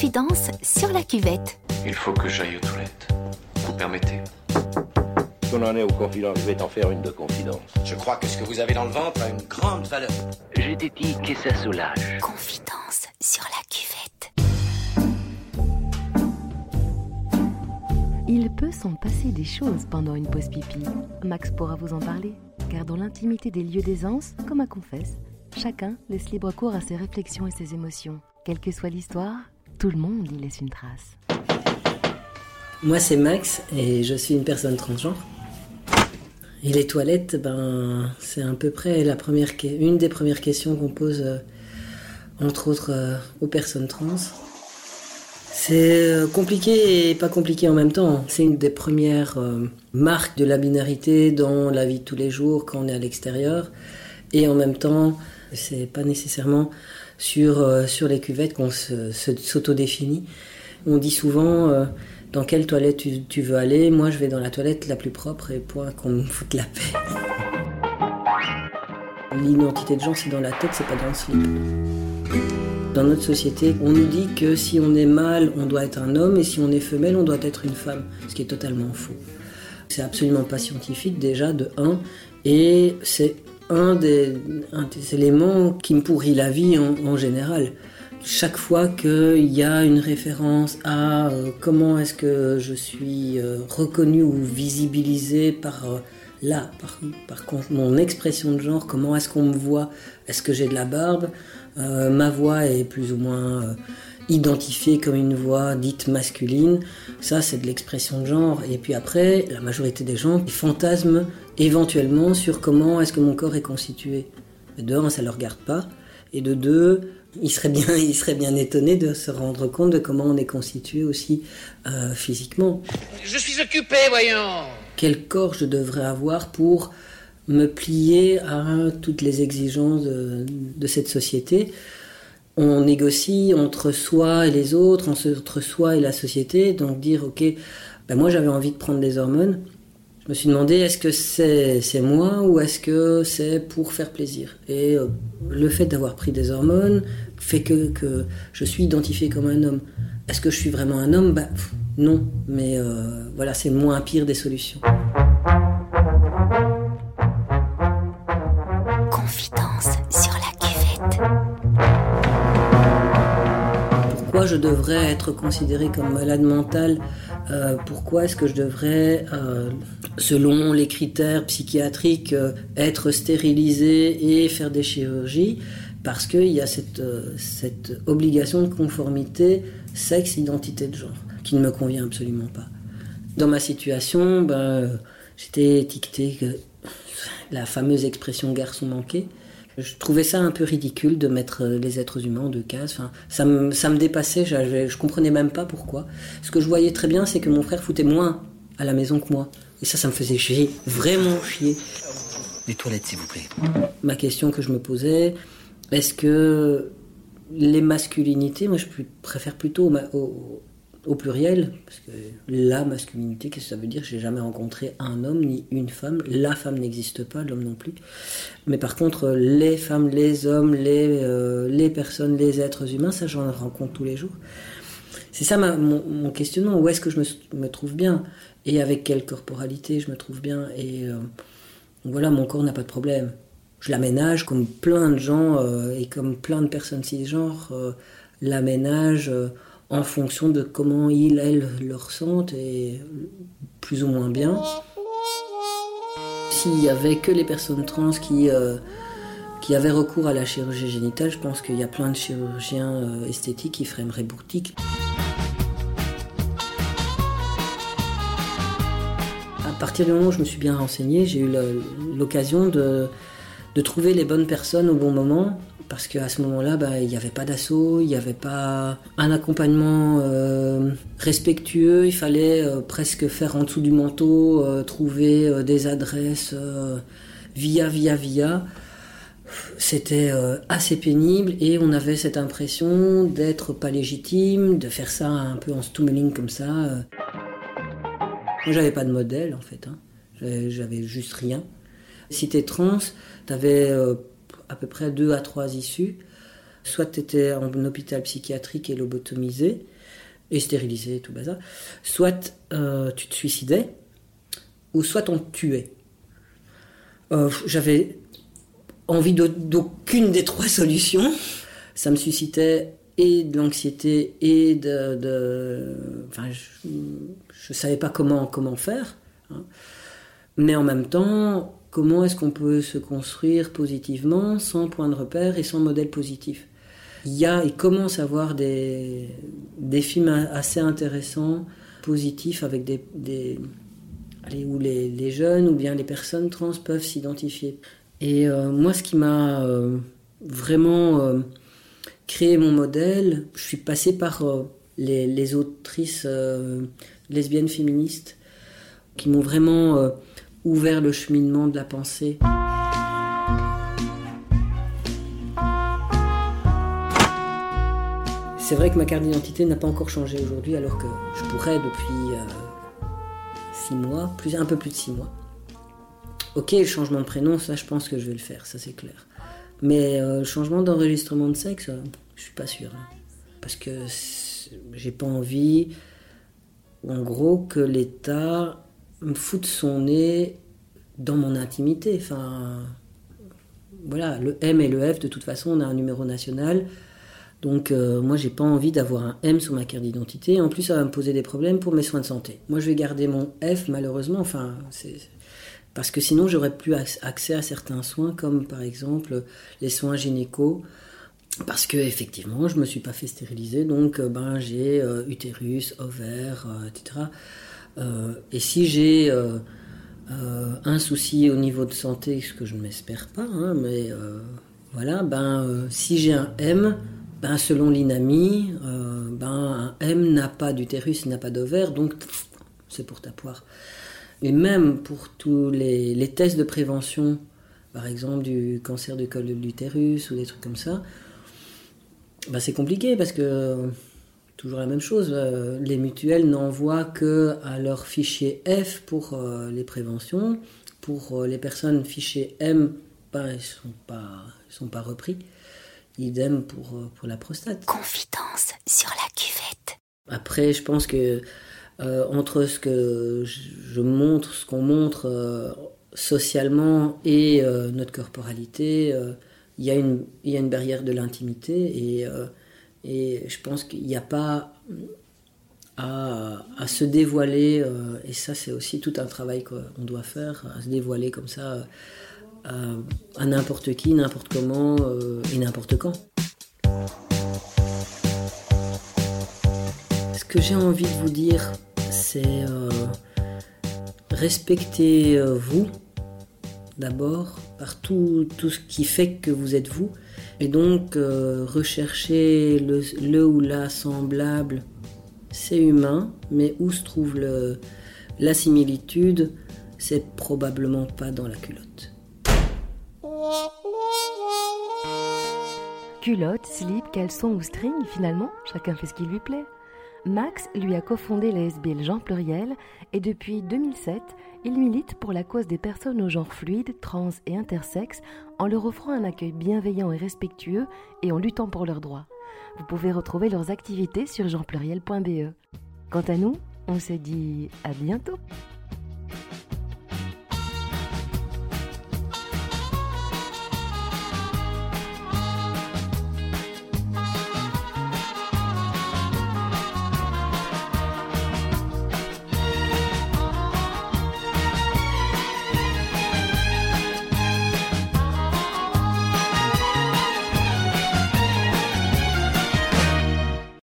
Confidence sur la cuvette. Il faut que j'aille aux toilettes. Vous permettez? On en est aux confidences, je vais t'en faire une de confidence. Je crois que ce que vous avez dans le ventre a une grande valeur. Je t'ai dit que ça soulage. Confidence sur la cuvette. Il peut s'en passer des choses pendant une pause pipi. Max pourra vous en parler, car dans l'intimité des lieux d'aisance, comme à Confesse, chacun laisse libre cours à ses réflexions et ses émotions. Quelle que soit l'histoire, tout le monde laisse une trace. Moi, c'est Max et je suis une personne transgenre. Et les toilettes, ben, c'est à peu près une des premières questions qu'on pose, euh, entre autres, euh, aux personnes trans. C'est euh, compliqué et pas compliqué en même temps. C'est une des premières marques de la binarité dans la vie de tous les jours quand on est à l'extérieur. Et en même temps, c'est pas nécessairement sur, euh, sur les cuvettes qu'on s'autodéfinit. On dit souvent euh, dans quelle toilette tu, veux aller. Moi, je vais dans la toilette la plus propre et point qu'on me foute la paix. L'identité de genre, c'est dans la tête, c'est pas dans le slip. Dans notre société, on nous dit que si on est mâle, on doit être un homme et si on est femelle, on doit être une femme, ce qui est totalement faux. C'est absolument pas scientifique déjà de 1 et c'est un des, éléments qui me pourrit la vie en, général. Chaque fois qu'il y a une référence à euh, comment est-ce que je suis euh, reconnue ou visibilisée par euh, là, par, mon expression de genre, comment est-ce qu'on me voit, est-ce que j'ai de la barbe, ma voix est plus ou moins identifiée comme une voix dite masculine, ça c'est de l'expression de genre. Et puis après, la majorité des gens fantasment éventuellement sur comment est-ce que mon corps est constitué. De un, ça ne le regarde pas, et de deux, ils seraient bien, seraient bien étonnés de se rendre compte de comment on est constitué aussi euh, physiquement Je suis occupé, voyons. quel corps je devrais avoir pour me plier à toutes les exigences de, de cette société? On négocie entre soi et les autres, entre soi et la société, donc dire ok, ben moi j'avais envie de prendre des hormones. Je me suis demandé est-ce que c'est moi ou est-ce que c'est pour faire plaisir? Et euh, le fait d'avoir pris des hormones fait que, je suis identifié comme un homme. Est-ce que je suis vraiment un homme? Ben, Non, mais euh, voilà, c'est moins pire des solutions. Devrais être considéré comme malade mental Euh, Pourquoi est-ce que je devrais, euh, selon les critères psychiatriques, euh, être stérilisé et faire des chirurgies? Parce qu'il y a cette, obligation de conformité sexe-identité de genre, qui ne me convient absolument pas. Dans ma situation, ben, j'étais étiquetée que la fameuse expression garçon manqué. Je trouvais ça un peu ridicule de mettre euh, les êtres humains en deux cases. Enfin, ça, me, ça me dépassait, je, comprenais même pas pourquoi. Ce que je voyais très bien, c'est que mon frère foutait moins à la maison que moi. Et ça, ça me faisait chier, vraiment chier. Les toilettes, s'il vous plaît. Ma question que je me posais, est-ce que les masculinités, moi je préfère plutôt au- pluriel, parce que la masculinité, qu'est-ce que ça veut dire? J'ai jamais rencontré un homme ni une femme. La femme n'existe pas, l'homme non plus. Mais par contre, les femmes, les hommes, les, euh, les personnes, les êtres humains, ça j'en rencontre tous les jours. C'est ça mon, questionnement. Où est-ce que je me, me trouve bien? Et avec quelle corporalité je me trouve bien? Et euh, voilà, mon corps n'a pas de problème. Je l'aménage comme plein de gens euh, et comme plein de personnes cisgenres l'aménagent euh, en fonction de comment ils, elles, le ressentent et plus ou moins bien. S'il y avait que les personnes trans qui, euh, avaient recours à la chirurgie génitale, je pense qu'il y a plein de chirurgiens euh, esthétiques qui feraient boutique. À partir du moment où je me suis bien renseignée, j'ai eu l'occasion de trouver les bonnes personnes au bon moment. Parce qu'à ce moment-là, bah, il n'y avait pas d'assaut, il n'y avait pas un accompagnement euh, respectueux. Il fallait euh, presque faire en dessous du manteau, euh, trouver des adresses via, via, via. C'était assez pénible et on avait cette impression d'être pas légitime, de faire ça un peu en stummeling comme ça. Moi, j'avais pas de modèle en fait. hein. J'avais- juste rien. Si t'es trans, t'avais à peu près deux à trois issues. Soit tu étais en hôpital psychiatrique et lobotomisé, et stérilisé tout bazar. Soit euh, tu te suicidais, ou soit on te tuait. Euh, J'avais envie d'aucune des trois solutions. Ça me suscitait et de l'anxiété et de, de- enfin, je, je savais pas comment comment faire. hein. Mais en même temps, comment est-ce qu'on peut se construire positivement sans point de repère et sans modèle positif Il y a, il commence à avoir des, des films assez intéressants, positifs, avec des, des- où les, les jeunes ou bien les personnes trans peuvent s'identifier. Et euh, moi, ce qui m'a euh, vraiment euh, créé mon modèle, je suis passée par les, les autrices lesbiennes féministes qui m'ont vraiment ouvert le cheminement de la pensée. C'est vrai que ma carte d'identité n'a pas encore changé aujourd'hui, alors que je pourrais depuis euh, six mois, plus, un peu plus de six mois. Ok, le changement de prénom, ça je pense que je vais le faire, ça c'est clair. Mais euh, le changement d'enregistrement de sexe, euh, je suis pas sûre. hein. Parce que j'ai pas envie, en gros, que l'État me foute son nez dans mon intimité. Enfin, voilà, le M et le F, de toute façon, on a un numéro national. Donc, euh, moi, j'ai pas envie d'avoir un M sur ma carte d'identité. En plus, ça va me poser des problèmes pour mes soins de santé. Moi, je vais garder mon F, malheureusement. Enfin, c'est parce que sinon, j'aurais plus ac- accès à certains soins, comme par exemple les soins gynéco. Parce que effectivement, je me suis pas fait stériliser, donc euh, ben j'ai euh, utérus, ovaire, euh, etc. Euh, et si j'ai euh, euh, un souci au niveau de santé, ce que je ne m'espère pas, hein, mais voilà, ben si j'ai un M, ben selon l'INAMI, ben un M n'a pas d'utérus, n'a pas d'ovaire, donc c'est pour ta poire. Et même pour tous les, les tests de prévention, par exemple du cancer du col de l'utérus ou des trucs comme ça, bah, c'est compliqué parce que toujours la même chose. euh, les mutuelles n'envoient que à leur fichier F pour euh, les préventions. Pour euh, les personnes fichier M, ben, ils sont pas, ils sont pas repris. Idem pour, pour la prostate. Confidence sur la cuvette. Après, je pense que entre ce que je je montre, ce qu'on montre socialement et notre corporalité, il y, a une- il y a une barrière de l'intimité et, et je pense qu'il n'y a pas à, se dévoiler, euh, et ça c'est aussi tout un travail qu'on doit faire, à se dévoiler comme ça euh, à, n'importe qui, n'importe comment euh, et n'importe quand. Ce que j'ai envie de vous dire, c'est euh, respectez vous d'abord par tout, tout ce qui fait que vous êtes vous. Et donc euh, rechercher le, ou la semblable, c'est humain, mais où se trouve la similitude, c'est probablement pas dans la culotte. Culotte, slip, caleçon ou string, finalement, chacun fait ce qui lui plaît. Max lui a cofondé la SBL Jean Pluriel et depuis 2007, il milite pour la cause des personnes au genre fluide, trans et intersexes en leur offrant un accueil bienveillant et respectueux et en luttant pour leurs droits. Vous pouvez retrouver leurs activités sur jeanpluriel.be. Quant à nous, on se dit à bientôt